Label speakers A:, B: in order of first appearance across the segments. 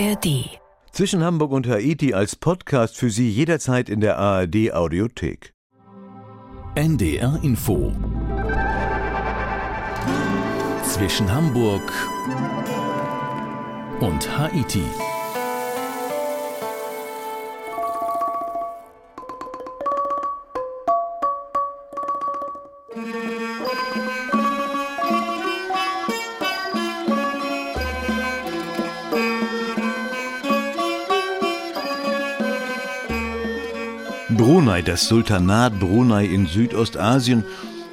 A: ARD.
B: Zwischen Hamburg und Haiti als Podcast für Sie jederzeit in der ARD Audiothek.
A: NDR Info. Zwischen Hamburg und Haiti.
B: Brunei, das Sultanat Brunei in Südostasien,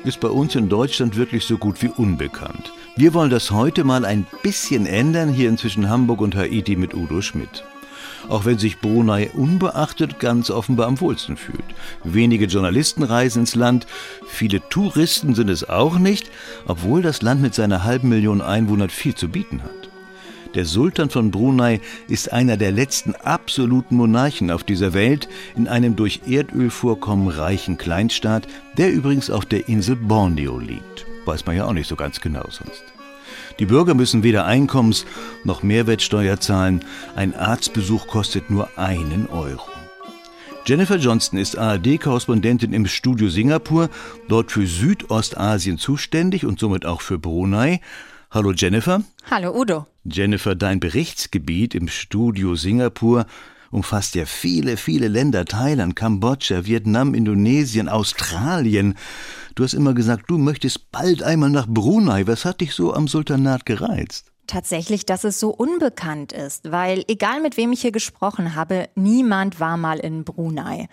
B: ist bei uns in Deutschland wirklich so gut wie unbekannt. Wir wollen das heute mal ein bisschen ändern hier inzwischen Hamburg und Haiti mit Udo Schmidt. Auch wenn sich Brunei unbeachtet ganz offenbar am wohlsten fühlt. Wenige Journalisten reisen ins Land, viele Touristen sind es auch nicht, obwohl das Land mit seiner halben Million Einwohnern viel zu bieten hat. Der Sultan von Brunei ist einer der letzten absoluten Monarchen auf dieser Welt in einem durch Erdölvorkommen reichen Kleinstaat, der übrigens auf der Insel Borneo liegt. Weiß man ja auch nicht so ganz genau sonst. Die Bürger müssen weder Einkommens- noch Mehrwertsteuer zahlen. Ein Arztbesuch kostet nur einen Euro. Jennifer Johnston ist ARD-Korrespondentin im Studio Singapur, dort für Südostasien zuständig und somit auch für Brunei. Hallo Jennifer.
C: Hallo Udo.
B: Jennifer, dein Berichtsgebiet im Studio Singapur umfasst ja viele, viele Länder. Thailand, Kambodscha, Vietnam, Indonesien, Australien. Du hast immer gesagt, du möchtest bald einmal nach Brunei. Was hat dich so am Sultanat gereizt?
C: Tatsächlich, dass es so unbekannt ist, weil egal mit wem ich hier gesprochen habe, niemand war mal in Brunei.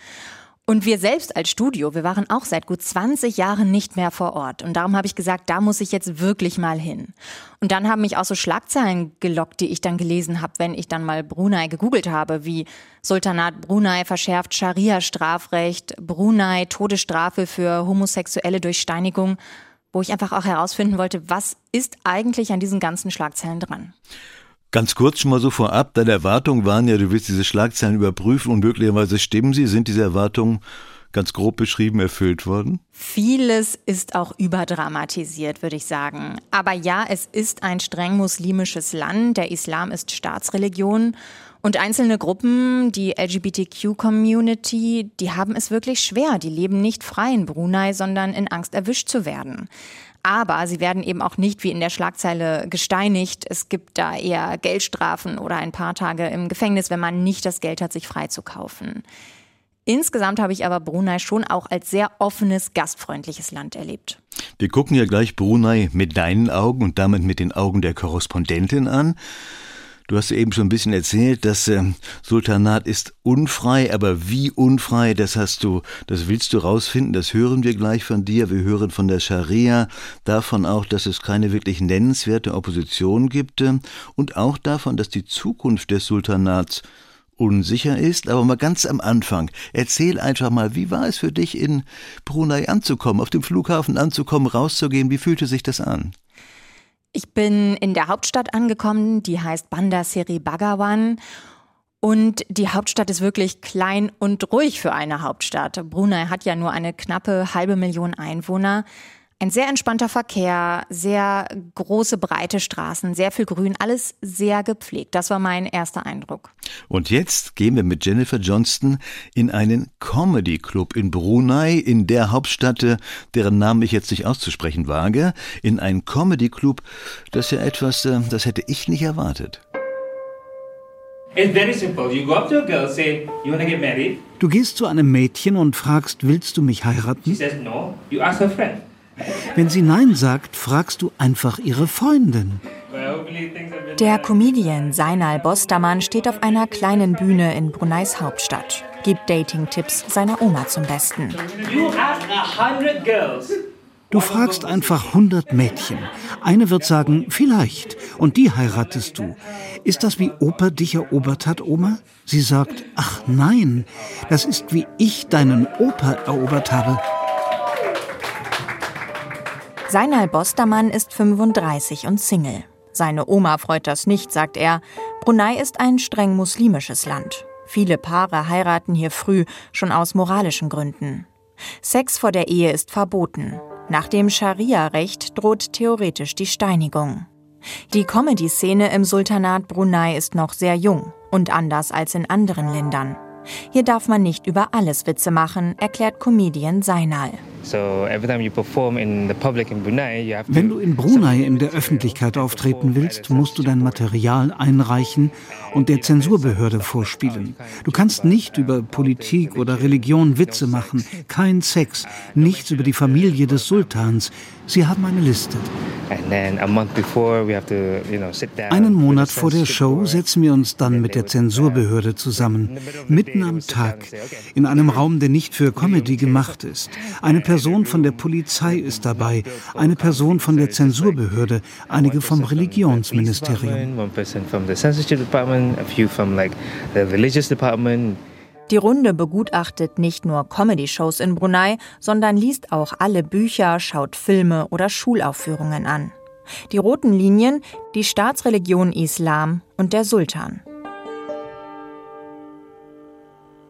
C: Und wir selbst als Studio, wir waren auch seit gut 20 Jahren nicht mehr vor Ort. Und darum habe ich gesagt, da muss ich jetzt wirklich mal hin. Und dann haben mich auch so Schlagzeilen gelockt, die ich dann gelesen habe, wenn ich dann mal Brunei gegoogelt habe, wie Sultanat Brunei verschärft Scharia-Strafrecht, Brunei Todesstrafe für Homosexuelle durch Steinigung, wo ich einfach auch herausfinden wollte, was ist eigentlich an diesen ganzen Schlagzeilen dran.
B: Ganz kurz schon mal so vorab, deine Erwartungen waren ja, du willst diese Schlagzeilen überprüfen und möglicherweise stimmen sie. Sind diese Erwartungen ganz grob beschrieben erfüllt worden?
C: Vieles ist auch überdramatisiert, würde ich sagen. Aber ja, es ist ein streng muslimisches Land. Der Islam ist Staatsreligion. Und einzelne Gruppen, die LGBTQ-Community, die haben es wirklich schwer. Die leben nicht frei in Brunei, sondern in Angst erwischt zu werden. Aber sie werden eben auch nicht wie in der Schlagzeile gesteinigt. Es gibt da eher Geldstrafen oder ein paar Tage im Gefängnis, wenn man nicht das Geld hat, sich freizukaufen. Insgesamt habe ich aber Brunei schon auch als sehr offenes, gastfreundliches Land erlebt.
B: Wir gucken ja gleich Brunei mit deinen Augen und damit mit den Augen der Korrespondentin an. Du hast eben schon ein bisschen erzählt, das äh, Sultanat ist unfrei, aber wie unfrei, das hast du, das willst du rausfinden, das hören wir gleich von dir. Wir hören von der Scharia, davon auch, dass es keine wirklich nennenswerte Opposition gibt äh, und auch davon, dass die Zukunft des Sultanats unsicher ist. Aber mal ganz am Anfang, erzähl einfach mal, wie war es für dich in Brunei anzukommen, auf dem Flughafen anzukommen, rauszugehen, wie fühlte sich das an?
C: Ich bin in der Hauptstadt angekommen, die heißt Bandar Seri Bagawan. Und die Hauptstadt ist wirklich klein und ruhig für eine Hauptstadt. Brunei hat ja nur eine knappe halbe Million Einwohner. Ein sehr entspannter Verkehr, sehr große, breite Straßen, sehr viel Grün, alles sehr gepflegt. Das war mein erster Eindruck.
B: Und jetzt gehen wir mit Jennifer Johnston in einen Comedy Club in Brunei, in der Hauptstadt, deren Namen ich jetzt nicht auszusprechen wage, in einen Comedy Club. Das ist ja etwas, äh, das hätte ich nicht erwartet.
D: Du gehst zu einem Mädchen und fragst, willst du mich heiraten?
E: She says no. You ask her friend.
D: Wenn sie Nein sagt, fragst du einfach ihre Freundin.
C: Der Comedian Seinal Bostermann steht auf einer kleinen Bühne in Bruneis Hauptstadt, gibt Dating-Tipps seiner Oma zum Besten.
D: Du fragst einfach 100 Mädchen. Eine wird sagen, vielleicht, und die heiratest du. Ist das wie Opa dich erobert hat, Oma? Sie sagt, ach nein, das ist wie ich deinen Opa erobert habe.
C: Seinal Bostermann ist 35 und Single. Seine Oma freut das nicht, sagt er. Brunei ist ein streng muslimisches Land. Viele Paare heiraten hier früh, schon aus moralischen Gründen. Sex vor der Ehe ist verboten. Nach dem Scharia-Recht droht theoretisch die Steinigung. Die Comedy-Szene im Sultanat Brunei ist noch sehr jung und anders als in anderen Ländern. Hier darf man nicht über alles Witze machen, erklärt Comedian Seinal.
D: Wenn du in Brunei in der Öffentlichkeit auftreten willst, musst du dein Material einreichen und der Zensurbehörde vorspielen. Du kannst nicht über Politik oder Religion Witze machen, kein Sex, nichts über die Familie des Sultans. Sie haben eine Liste. Einen Monat vor der Show setzen wir uns dann mit der Zensurbehörde zusammen, mitten am Tag, in einem Raum, der nicht für Comedy gemacht ist. Eine Person von der Polizei ist dabei, eine Person von der Zensurbehörde, einige vom Religionsministerium.
C: Die Runde begutachtet nicht nur Comedy-Shows in Brunei, sondern liest auch alle Bücher, schaut Filme oder Schulaufführungen an. Die roten Linien, die Staatsreligion Islam und der Sultan.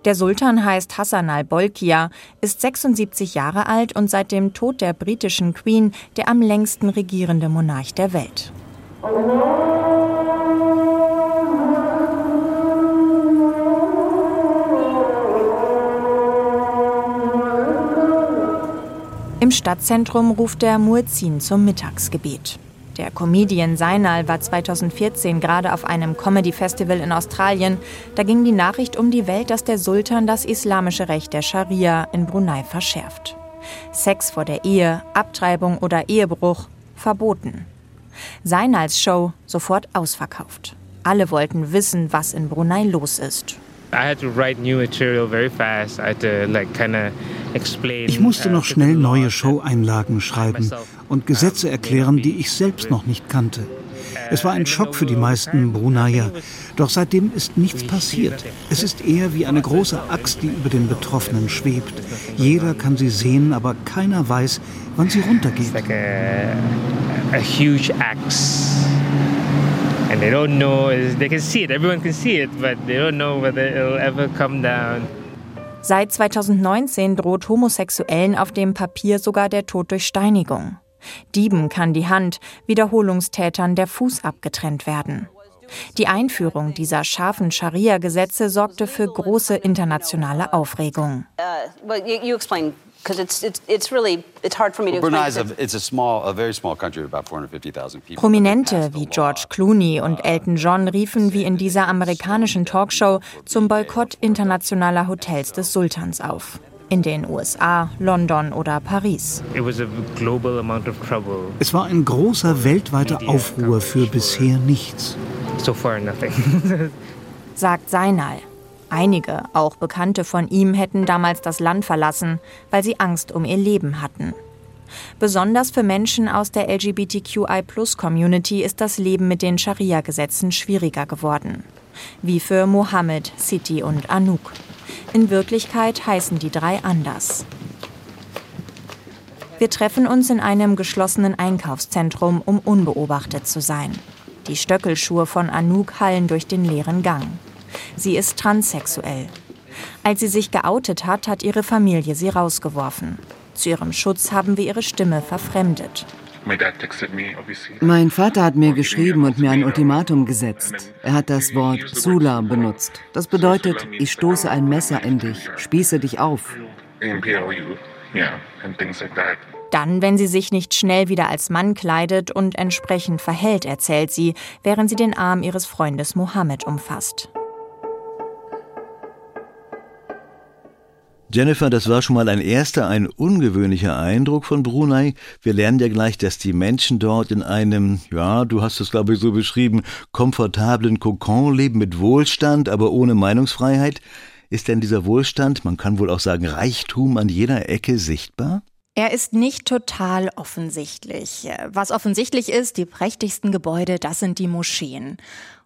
C: Der Sultan heißt Hassan al-Bolkiah, ist 76 Jahre alt und seit dem Tod der britischen Queen der am längsten regierende Monarch der Welt. Im Stadtzentrum ruft der Muezzin zum Mittagsgebet. Der Comedian Seinal war 2014 gerade auf einem Comedy-Festival in Australien. Da ging die Nachricht um die Welt, dass der Sultan das islamische Recht der Scharia in Brunei verschärft. Sex vor der Ehe, Abtreibung oder Ehebruch verboten. Seinals Show sofort ausverkauft. Alle wollten wissen, was in Brunei los ist.
D: Ich musste noch schnell neue Show-Einlagen schreiben und Gesetze erklären, die ich selbst noch nicht kannte. Es war ein Schock für die meisten Bruneier. Doch seitdem ist nichts passiert. Es ist eher wie eine große Axt, die über den Betroffenen schwebt. Jeder kann sie sehen, aber keiner weiß, wann sie runtergeht. Like a, a huge axe and they don't know, they can see it, everyone can see it, but they don't know whether it'll ever come down.
C: Seit 2019 droht Homosexuellen auf dem Papier sogar der Tod durch Steinigung. Dieben kann die Hand, Wiederholungstätern der Fuß abgetrennt werden. Die Einführung dieser scharfen Scharia-Gesetze sorgte für große internationale Aufregung. Uh, well, you, you because it's, it's, it's really it's hard for me to Brunei is a, it's a small, a very small country, about 450,000 people. Prominente wie George Clooney und Elton John riefen wie in dieser amerikanischen Talkshow zum Boykott internationaler Hotels des Sultans auf. In den USA, London oder Paris.
D: Es war ein großer weltweiter Aufruhr für bisher nichts.
C: So far nothing. sagt Seinal. Einige, auch Bekannte von ihm, hätten damals das Land verlassen, weil sie Angst um ihr Leben hatten. Besonders für Menschen aus der LGBTQI-Plus-Community ist das Leben mit den Scharia-Gesetzen schwieriger geworden. Wie für Mohammed, Siti und Anouk. In Wirklichkeit heißen die drei anders. Wir treffen uns in einem geschlossenen Einkaufszentrum, um unbeobachtet zu sein. Die Stöckelschuhe von Anouk hallen durch den leeren Gang. Sie ist transsexuell. Als sie sich geoutet hat, hat ihre Familie sie rausgeworfen. Zu ihrem Schutz haben wir ihre Stimme verfremdet.
F: Mein Vater hat mir geschrieben und mir ein Ultimatum gesetzt. Er hat das Wort Sula benutzt. Das bedeutet, ich stoße ein Messer in dich, spieße dich auf.
C: Dann, wenn sie sich nicht schnell wieder als Mann kleidet und entsprechend verhält, erzählt sie, während sie den Arm ihres Freundes Mohammed umfasst.
B: Jennifer, das war schon mal ein erster, ein ungewöhnlicher Eindruck von Brunei. Wir lernen ja gleich, dass die Menschen dort in einem, ja, du hast es glaube ich so beschrieben, komfortablen Kokon leben mit Wohlstand, aber ohne Meinungsfreiheit. Ist denn dieser Wohlstand, man kann wohl auch sagen Reichtum an jeder Ecke sichtbar?
C: Er ist nicht total offensichtlich. Was offensichtlich ist, die prächtigsten Gebäude, das sind die Moscheen.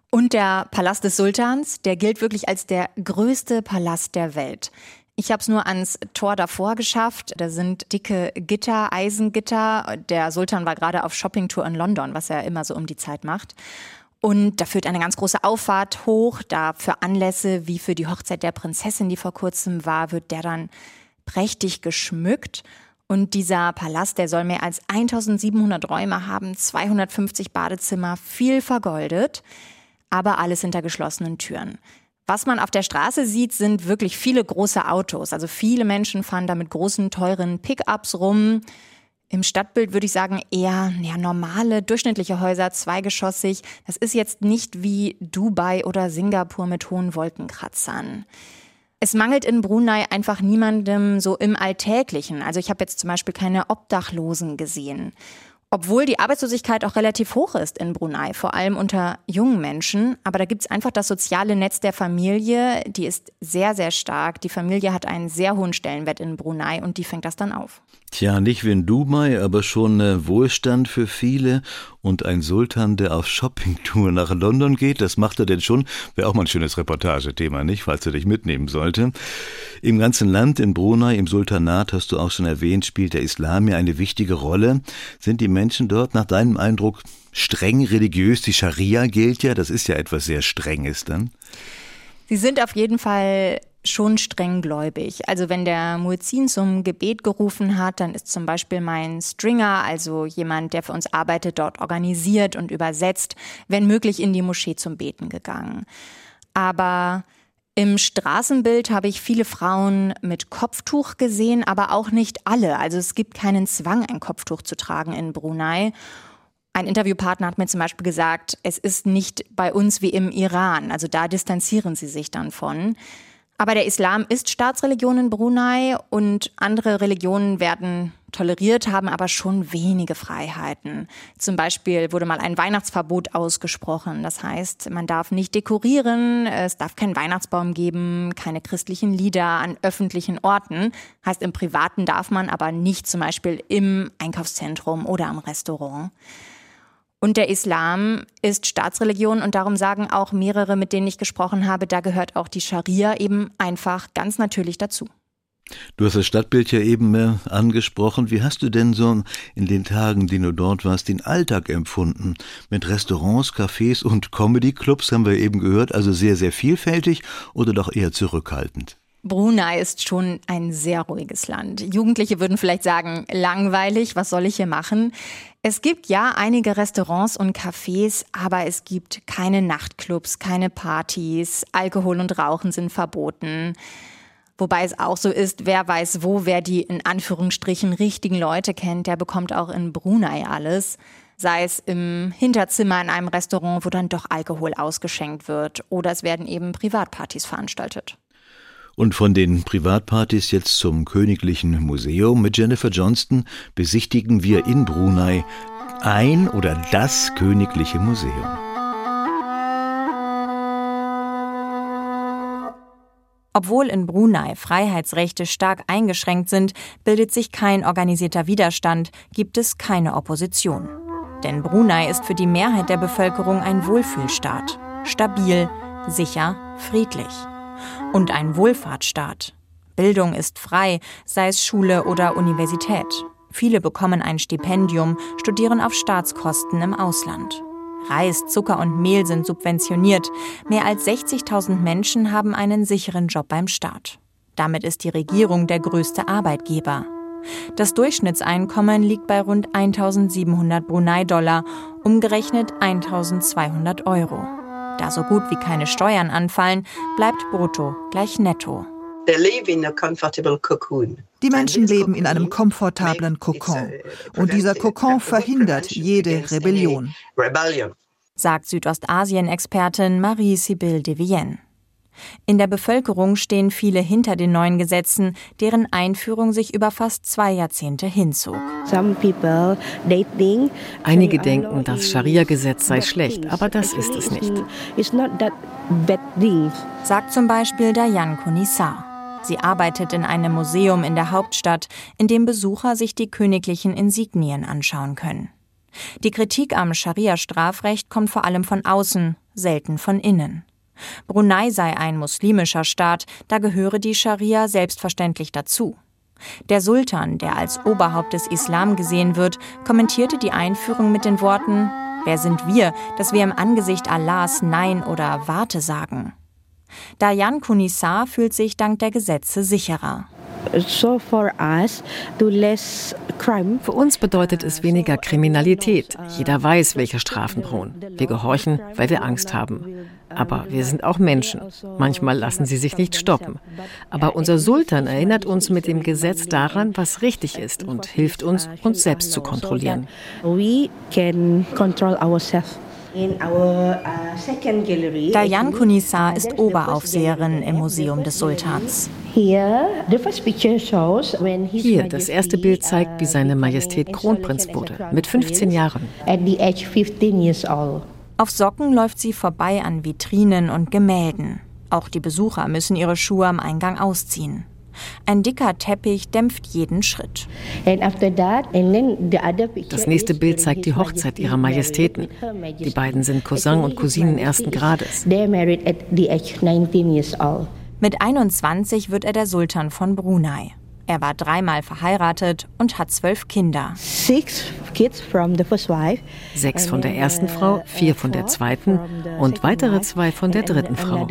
C: Und der Palast des Sultans, der gilt wirklich als der größte Palast der Welt. Ich habe es nur ans Tor davor geschafft. Da sind dicke Gitter, Eisengitter. Der Sultan war gerade auf Shoppingtour in London, was er immer so um die Zeit macht. Und da führt eine ganz große Auffahrt hoch. Da für Anlässe wie für die Hochzeit der Prinzessin, die vor kurzem war, wird der dann prächtig geschmückt. Und dieser Palast, der soll mehr als 1700 Räume haben, 250 Badezimmer, viel vergoldet, aber alles hinter geschlossenen Türen. Was man auf der Straße sieht, sind wirklich viele große Autos. Also viele Menschen fahren da mit großen, teuren Pickups rum. Im Stadtbild würde ich sagen eher ja, normale, durchschnittliche Häuser, zweigeschossig. Das ist jetzt nicht wie Dubai oder Singapur mit hohen Wolkenkratzern. Es mangelt in Brunei einfach niemandem so im Alltäglichen. Also ich habe jetzt zum Beispiel keine Obdachlosen gesehen. Obwohl die Arbeitslosigkeit auch relativ hoch ist in Brunei, vor allem unter jungen Menschen. Aber da gibt es einfach das soziale Netz der Familie, die ist sehr, sehr stark. Die Familie hat einen sehr hohen Stellenwert in Brunei und die fängt das dann auf.
B: Tja, nicht wie in Dubai, aber schon äh, Wohlstand für viele und ein Sultan, der auf Shoppingtour nach London geht, das macht er denn schon. Wäre auch mal ein schönes Reportagethema, nicht? Falls er dich mitnehmen sollte. Im ganzen Land, in Brunei, im Sultanat, hast du auch schon erwähnt, spielt der Islam ja eine wichtige Rolle. Sind die Menschen dort nach deinem Eindruck streng religiös? Die Scharia gilt ja, das ist ja etwas sehr Strenges dann.
C: Sie sind auf jeden Fall schon strenggläubig. Also wenn der Muezzin zum Gebet gerufen hat, dann ist zum Beispiel mein Stringer, also jemand, der für uns arbeitet, dort organisiert und übersetzt, wenn möglich in die Moschee zum Beten gegangen. Aber im Straßenbild habe ich viele Frauen mit Kopftuch gesehen, aber auch nicht alle. Also es gibt keinen Zwang, ein Kopftuch zu tragen in Brunei. Ein Interviewpartner hat mir zum Beispiel gesagt, es ist nicht bei uns wie im Iran. Also da distanzieren sie sich dann von. Aber der Islam ist Staatsreligion in Brunei und andere Religionen werden toleriert, haben aber schon wenige Freiheiten. Zum Beispiel wurde mal ein Weihnachtsverbot ausgesprochen. Das heißt, man darf nicht dekorieren, es darf keinen Weihnachtsbaum geben, keine christlichen Lieder an öffentlichen Orten. Heißt, im Privaten darf man aber nicht zum Beispiel im Einkaufszentrum oder am Restaurant. Und der Islam ist Staatsreligion und darum sagen auch mehrere, mit denen ich gesprochen habe, da gehört auch die Scharia eben einfach ganz natürlich dazu.
B: Du hast das Stadtbild ja eben äh, angesprochen. Wie hast du denn so in den Tagen, die du dort warst, den Alltag empfunden? Mit Restaurants, Cafés und Comedy-Clubs haben wir eben gehört, also sehr, sehr vielfältig oder doch eher zurückhaltend?
C: Brunei ist schon ein sehr ruhiges Land. Jugendliche würden vielleicht sagen, langweilig, was soll ich hier machen? Es gibt ja einige Restaurants und Cafés, aber es gibt keine Nachtclubs, keine Partys, Alkohol und Rauchen sind verboten. Wobei es auch so ist, wer weiß wo, wer die in Anführungsstrichen richtigen Leute kennt, der bekommt auch in Brunei alles. Sei es im Hinterzimmer in einem Restaurant, wo dann doch Alkohol ausgeschenkt wird, oder es werden eben Privatpartys veranstaltet.
B: Und von den Privatpartys jetzt zum Königlichen Museum mit Jennifer Johnston besichtigen wir in Brunei ein oder das Königliche Museum.
C: Obwohl in Brunei Freiheitsrechte stark eingeschränkt sind, bildet sich kein organisierter Widerstand, gibt es keine Opposition. Denn Brunei ist für die Mehrheit der Bevölkerung ein Wohlfühlstaat. Stabil, sicher, friedlich und ein Wohlfahrtsstaat. Bildung ist frei, sei es Schule oder Universität. Viele bekommen ein Stipendium, studieren auf Staatskosten im Ausland. Reis, Zucker und Mehl sind subventioniert. Mehr als 60.000 Menschen haben einen sicheren Job beim Staat. Damit ist die Regierung der größte Arbeitgeber. Das Durchschnittseinkommen liegt bei rund 1700 Brunei-Dollar, umgerechnet 1200 Euro. Da so gut wie keine Steuern anfallen, bleibt brutto gleich netto.
G: Die Menschen leben in einem komfortablen Kokon. Und dieser Kokon verhindert jede Rebellion.
C: Sagt Südostasien-Expertin Marie-Sibylle de Vienne. In der Bevölkerung stehen viele hinter den neuen Gesetzen, deren Einführung sich über fast zwei Jahrzehnte hinzog.
F: Einige denken, das Scharia-Gesetz sei schlecht, aber das ist es nicht.
C: Sagt zum Beispiel Dayan Kunissar. Sie arbeitet in einem Museum in der Hauptstadt, in dem Besucher sich die königlichen Insignien anschauen können. Die Kritik am Scharia-Strafrecht kommt vor allem von außen, selten von innen. Brunei sei ein muslimischer Staat, da gehöre die Scharia selbstverständlich dazu. Der Sultan, der als Oberhaupt des Islam gesehen wird, kommentierte die Einführung mit den Worten Wer sind wir, dass wir im Angesicht Allahs Nein oder Warte sagen? Dayan Kunissar fühlt sich dank der Gesetze sicherer.
F: Für uns bedeutet es weniger Kriminalität. Jeder weiß, welche Strafen drohen. Wir gehorchen, weil wir Angst haben. Aber wir sind auch Menschen. Manchmal lassen sie sich nicht stoppen. Aber unser Sultan erinnert uns mit dem Gesetz daran, was richtig ist und hilft uns, uns selbst zu kontrollieren. We can control
C: ourselves. Dayan Kunisa ist Oberaufseherin im Museum des Sultans. Hier,
F: das erste Bild zeigt, wie seine Majestät Kronprinz wurde, mit 15 Jahren.
C: Auf Socken läuft sie vorbei an Vitrinen und Gemälden. Auch die Besucher müssen ihre Schuhe am Eingang ausziehen. Ein dicker Teppich dämpft jeden Schritt.
F: Das nächste Bild zeigt die Hochzeit ihrer Majestäten. Die beiden sind Cousin und Cousinen ersten Grades.
C: Mit 21 wird er der Sultan von Brunei. Er war dreimal verheiratet und hat zwölf Kinder.
F: Sechs von der ersten Frau, vier von der zweiten und weitere zwei von der dritten Frau.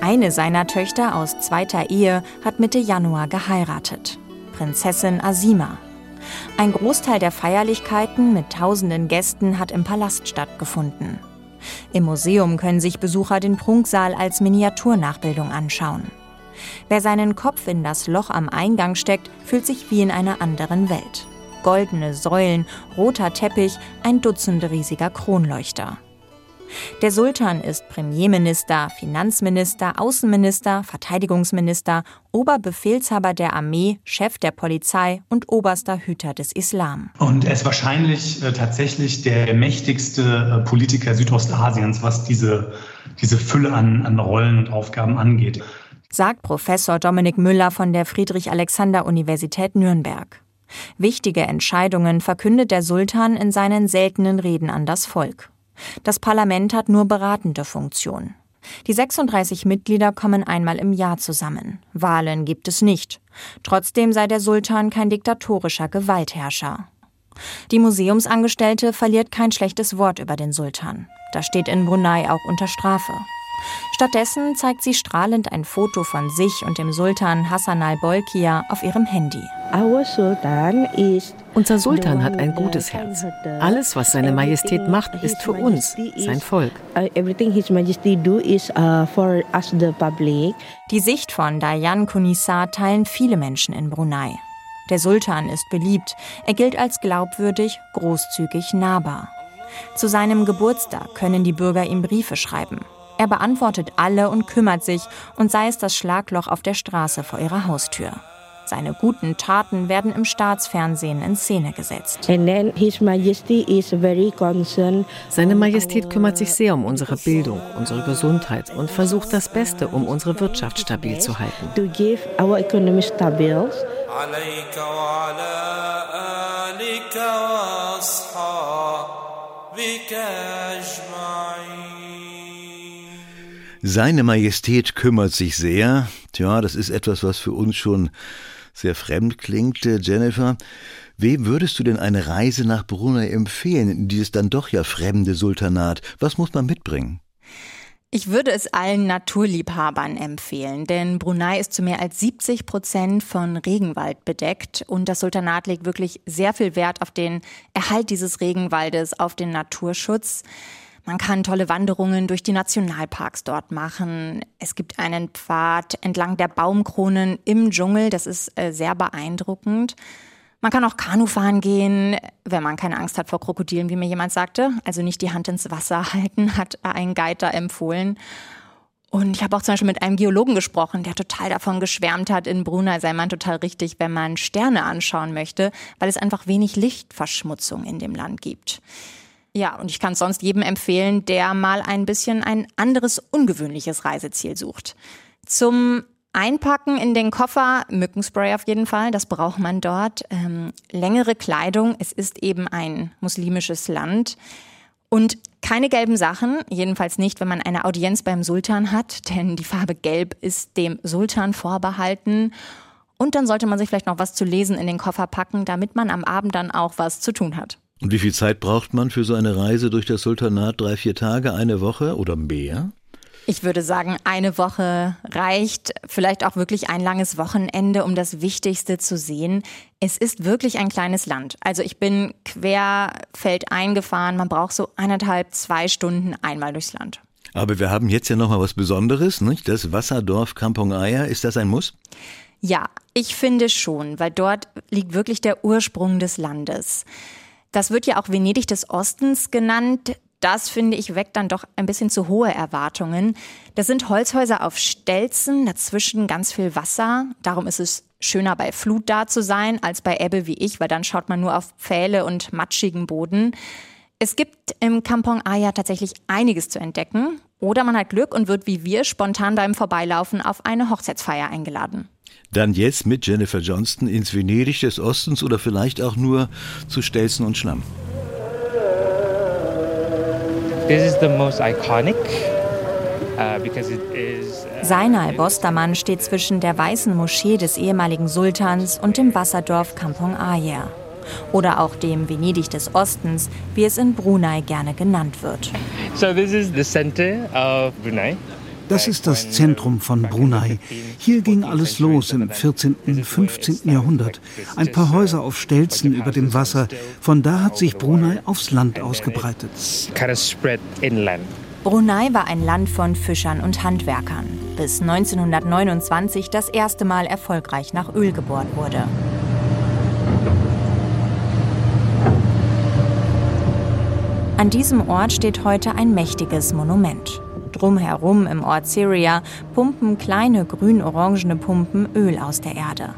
C: Eine seiner Töchter aus zweiter Ehe hat Mitte Januar geheiratet. Prinzessin Asima. Ein Großteil der Feierlichkeiten mit tausenden Gästen hat im Palast stattgefunden. Im Museum können sich Besucher den Prunksaal als Miniaturnachbildung anschauen. Wer seinen Kopf in das Loch am Eingang steckt, fühlt sich wie in einer anderen Welt. Goldene Säulen, roter Teppich, ein Dutzend riesiger Kronleuchter. Der Sultan ist Premierminister, Finanzminister, Außenminister, Verteidigungsminister, Oberbefehlshaber der Armee, Chef der Polizei und oberster Hüter des Islam.
H: Und er ist wahrscheinlich äh, tatsächlich der mächtigste äh, Politiker Südostasiens, was diese, diese Fülle an, an Rollen und Aufgaben angeht.
C: Sagt Professor Dominik Müller von der Friedrich-Alexander-Universität Nürnberg. Wichtige Entscheidungen verkündet der Sultan in seinen seltenen Reden an das Volk. Das Parlament hat nur beratende Funktion. Die 36 Mitglieder kommen einmal im Jahr zusammen. Wahlen gibt es nicht. Trotzdem sei der Sultan kein diktatorischer Gewaltherrscher. Die Museumsangestellte verliert kein schlechtes Wort über den Sultan. Das steht in Brunei auch unter Strafe. Stattdessen zeigt sie strahlend ein Foto von sich und dem Sultan Hassan al-Bolkiah auf ihrem Handy.
F: Unser Sultan hat ein gutes Herz. Alles, was seine Majestät macht, ist für uns, sein Volk. Uh,
C: uh, Die Sicht von Dayan Kunisa teilen viele Menschen in Brunei. Der Sultan ist beliebt. Er gilt als glaubwürdig, großzügig, nahbar. Zu seinem Geburtstag können die Bürger ihm Briefe schreiben. Er beantwortet alle und kümmert sich, und sei es das Schlagloch auf der Straße vor ihrer Haustür. Seine guten Taten werden im Staatsfernsehen in Szene gesetzt.
F: Seine Majestät kümmert sich sehr um unsere Bildung, unsere Gesundheit und versucht das Beste, um unsere Wirtschaft stabil zu halten.
B: Seine Majestät kümmert sich sehr. Tja, das ist etwas, was für uns schon sehr fremd klingt. Äh, Jennifer, wem würdest du denn eine Reise nach Brunei empfehlen, dieses dann doch ja fremde Sultanat? Was muss man mitbringen?
C: Ich würde es allen Naturliebhabern empfehlen, denn Brunei ist zu mehr als 70 Prozent von Regenwald bedeckt und das Sultanat legt wirklich sehr viel Wert auf den Erhalt dieses Regenwaldes, auf den Naturschutz. Man kann tolle Wanderungen durch die Nationalparks dort machen. Es gibt einen Pfad entlang der Baumkronen im Dschungel. Das ist äh, sehr beeindruckend. Man kann auch Kanu fahren gehen, wenn man keine Angst hat vor Krokodilen, wie mir jemand sagte. Also nicht die Hand ins Wasser halten, hat ein da empfohlen. Und ich habe auch zum Beispiel mit einem Geologen gesprochen, der total davon geschwärmt hat, in Brunei sei man total richtig, wenn man Sterne anschauen möchte, weil es einfach wenig Lichtverschmutzung in dem Land gibt. Ja, und ich kann sonst jedem empfehlen, der mal ein bisschen ein anderes, ungewöhnliches Reiseziel sucht. Zum Einpacken in den Koffer, Mückenspray auf jeden Fall, das braucht man dort. Ähm, längere Kleidung, es ist eben ein muslimisches Land. Und keine gelben Sachen, jedenfalls nicht, wenn man eine Audienz beim Sultan hat, denn die Farbe Gelb ist dem Sultan vorbehalten. Und dann sollte man sich vielleicht noch was zu lesen in den Koffer packen, damit man am Abend dann auch was zu tun hat.
B: Und wie viel Zeit braucht man für so eine Reise durch das Sultanat? Drei, vier Tage, eine Woche oder mehr?
C: Ich würde sagen, eine Woche reicht, vielleicht auch wirklich ein langes Wochenende, um das Wichtigste zu sehen. Es ist wirklich ein kleines Land. Also ich bin querfeldein gefahren, man braucht so eineinhalb, zwei Stunden einmal durchs Land.
B: Aber wir haben jetzt ja noch mal was Besonderes, nicht? Das Wasserdorf Kampong Aya, ist das ein Muss?
C: Ja, ich finde schon, weil dort liegt wirklich der Ursprung des Landes. Das wird ja auch Venedig des Ostens genannt das finde ich weckt dann doch ein bisschen zu hohe Erwartungen. Das sind Holzhäuser auf Stelzen, dazwischen ganz viel Wasser. Darum ist es schöner bei Flut da zu sein als bei Ebbe wie ich, weil dann schaut man nur auf Pfähle und matschigen Boden. Es gibt im Kampong Aya tatsächlich einiges zu entdecken. Oder man hat Glück und wird wie wir spontan beim Vorbeilaufen auf eine Hochzeitsfeier eingeladen.
B: Dann jetzt mit Jennifer Johnston ins Venedig des Ostens oder vielleicht auch nur zu Stelzen und Schlamm.
C: This is the most iconic uh, is uh, Seinal Bostermann steht zwischen der weißen Moschee des ehemaligen Sultans und dem Wasserdorf Kampong Ayer. Oder auch dem Venedig des Ostens, wie es in Brunei gerne genannt wird.
D: So this is the center of Brunei. Das ist das Zentrum von Brunei. Hier ging alles los im 14., 15. Jahrhundert. Ein paar Häuser auf Stelzen über dem Wasser. Von da hat sich Brunei aufs Land ausgebreitet.
C: Brunei war ein Land von Fischern und Handwerkern, bis 1929 das erste Mal erfolgreich nach Öl gebohrt wurde. An diesem Ort steht heute ein mächtiges Monument. Drumherum im Ort Syria pumpen kleine grün-orangene Pumpen Öl aus der Erde.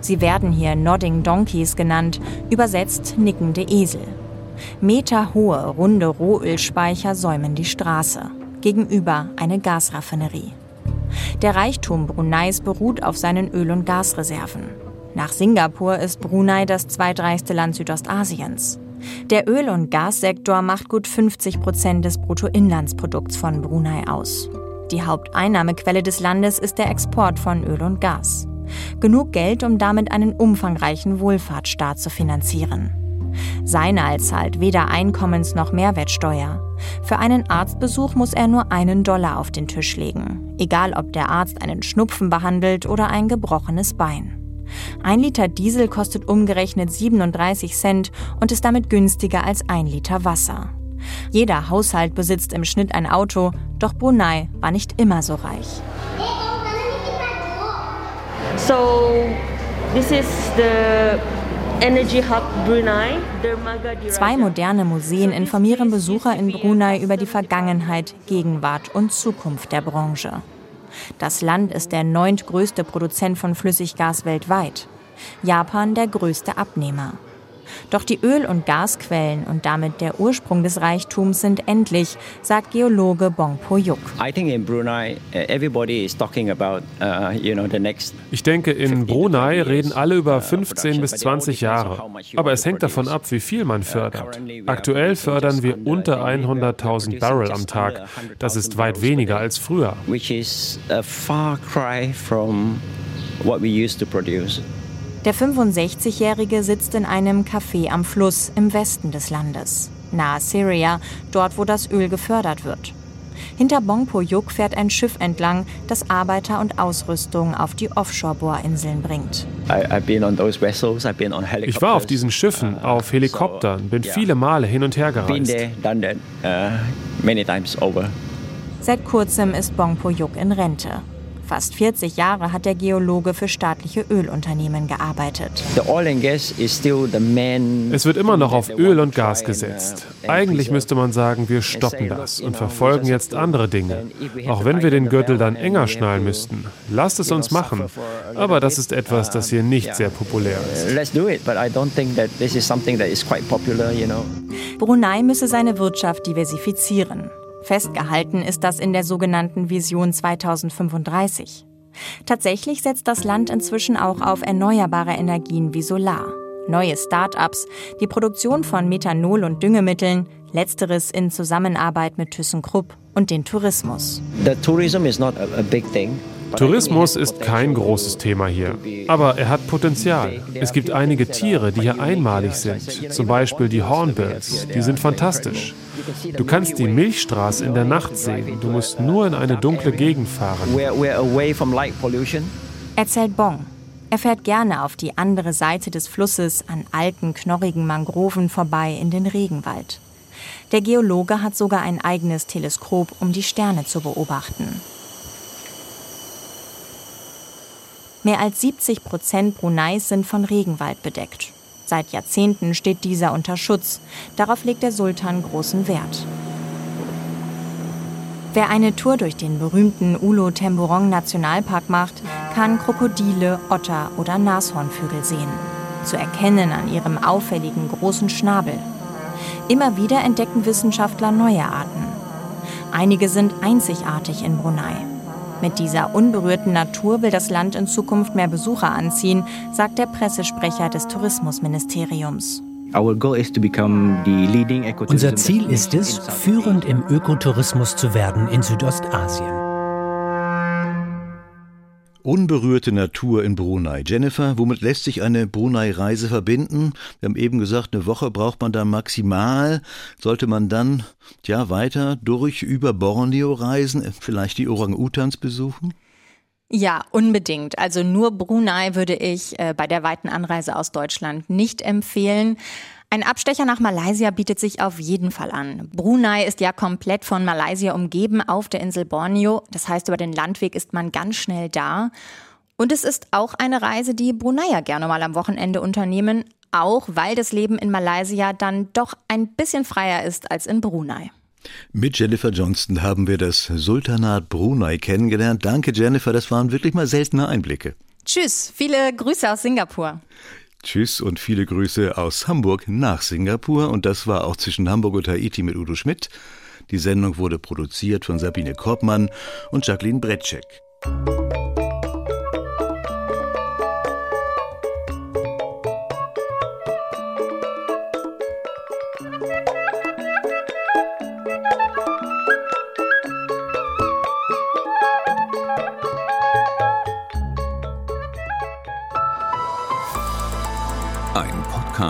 C: Sie werden hier Nodding Donkeys genannt, übersetzt nickende Esel. Meterhohe, runde Rohölspeicher säumen die Straße. Gegenüber eine Gasraffinerie. Der Reichtum Bruneis beruht auf seinen Öl- und Gasreserven. Nach Singapur ist Brunei das zweitreichste Land Südostasiens. Der Öl- und Gassektor macht gut 50 Prozent des Bruttoinlandsprodukts von Brunei aus. Die Haupteinnahmequelle des Landes ist der Export von Öl und Gas. Genug Geld, um damit einen umfangreichen Wohlfahrtsstaat zu finanzieren. Seinal zahlt weder Einkommens- noch Mehrwertsteuer. Für einen Arztbesuch muss er nur einen Dollar auf den Tisch legen, egal ob der Arzt einen Schnupfen behandelt oder ein gebrochenes Bein. Ein Liter Diesel kostet umgerechnet 37 Cent und ist damit günstiger als ein Liter Wasser. Jeder Haushalt besitzt im Schnitt ein Auto, doch Brunei war nicht immer so reich.
I: So, this is the Energy Hub Brunei.
C: Zwei moderne Museen informieren Besucher in Brunei über die Vergangenheit, Gegenwart und Zukunft der Branche. Das Land ist der neuntgrößte Produzent von Flüssiggas weltweit. Japan der größte Abnehmer. Doch die Öl- und Gasquellen und damit der Ursprung des Reichtums sind endlich, sagt Geologe Bong Po-yuk.
J: Uh,
K: ich denke, in Brunei reden alle über 15 uh, bis 20 Jahre. Aber es hängt davon ab, wie viel man uh, fördert. Aktuell fördern wir unter 100.000 Barrel am Tag. Das ist weit weniger als früher. Which is a far cry from
C: what we used to produce. Der 65-Jährige sitzt in einem Café am Fluss im Westen des Landes, nahe Syria, dort wo das Öl gefördert wird. Hinter Bongpo-Yuk fährt ein Schiff entlang, das Arbeiter und Ausrüstung auf die Offshore-Bohrinseln bringt.
K: Ich war auf diesen Schiffen, uh, auf Helikoptern, bin viele Male hin und her gereist.
C: Uh, Seit kurzem ist Bongpo-Yuk in Rente. Fast 40 Jahre hat der Geologe für staatliche Ölunternehmen gearbeitet.
K: Es wird immer noch auf Öl und Gas gesetzt. Eigentlich müsste man sagen, wir stoppen das und verfolgen jetzt andere Dinge. Auch wenn wir den Gürtel dann enger schnallen müssten. Lasst es uns machen. Aber das ist etwas, das hier nicht sehr populär ist.
C: Brunei müsse seine Wirtschaft diversifizieren. Festgehalten ist das in der sogenannten Vision 2035. Tatsächlich setzt das Land inzwischen auch auf erneuerbare Energien wie Solar. Neue Start-ups, die Produktion von Methanol und Düngemitteln, letzteres in Zusammenarbeit mit ThyssenKrupp und den Tourismus.
J: The tourism is not a big thing.
K: Tourismus ist kein großes Thema hier, aber er hat Potenzial. Es gibt einige Tiere, die hier einmalig sind, zum Beispiel die Hornbills, die sind fantastisch. Du kannst die Milchstraße in der Nacht sehen, du musst nur in eine dunkle Gegend fahren.
C: Erzählt Bong. Er fährt gerne auf die andere Seite des Flusses an alten, knorrigen Mangroven vorbei in den Regenwald. Der Geologe hat sogar ein eigenes Teleskop, um die Sterne zu beobachten. Mehr als 70 Prozent Brunei sind von Regenwald bedeckt. Seit Jahrzehnten steht dieser unter Schutz. Darauf legt der Sultan großen Wert. Wer eine Tour durch den berühmten Ulo Temburong Nationalpark macht, kann Krokodile, Otter oder Nashornvögel sehen. Zu erkennen an ihrem auffälligen großen Schnabel. Immer wieder entdecken Wissenschaftler neue Arten. Einige sind einzigartig in Brunei. Mit dieser unberührten Natur will das Land in Zukunft mehr Besucher anziehen, sagt der Pressesprecher des Tourismusministeriums.
J: Unser Ziel ist es, führend im Ökotourismus zu werden in Südostasien.
B: Unberührte Natur in Brunei. Jennifer, womit lässt sich eine Brunei-Reise verbinden? Wir haben eben gesagt, eine Woche braucht man da maximal. Sollte man dann ja weiter durch über Borneo reisen, vielleicht die Orang-Utans besuchen?
C: Ja, unbedingt. Also nur Brunei würde ich äh, bei der weiten Anreise aus Deutschland nicht empfehlen. Ein Abstecher nach Malaysia bietet sich auf jeden Fall an. Brunei ist ja komplett von Malaysia umgeben auf der Insel Borneo. Das heißt, über den Landweg ist man ganz schnell da. Und es ist auch eine Reise, die Bruneier gerne mal am Wochenende unternehmen, auch weil das Leben in Malaysia dann doch ein bisschen freier ist als in Brunei.
B: Mit Jennifer Johnston haben wir das Sultanat Brunei kennengelernt. Danke, Jennifer, das waren wirklich mal seltene Einblicke.
C: Tschüss, viele Grüße aus Singapur.
B: Tschüss und viele Grüße aus Hamburg nach Singapur. Und das war auch zwischen Hamburg und Haiti mit Udo Schmidt. Die Sendung wurde produziert von Sabine Korbmann und Jacqueline Bretschek.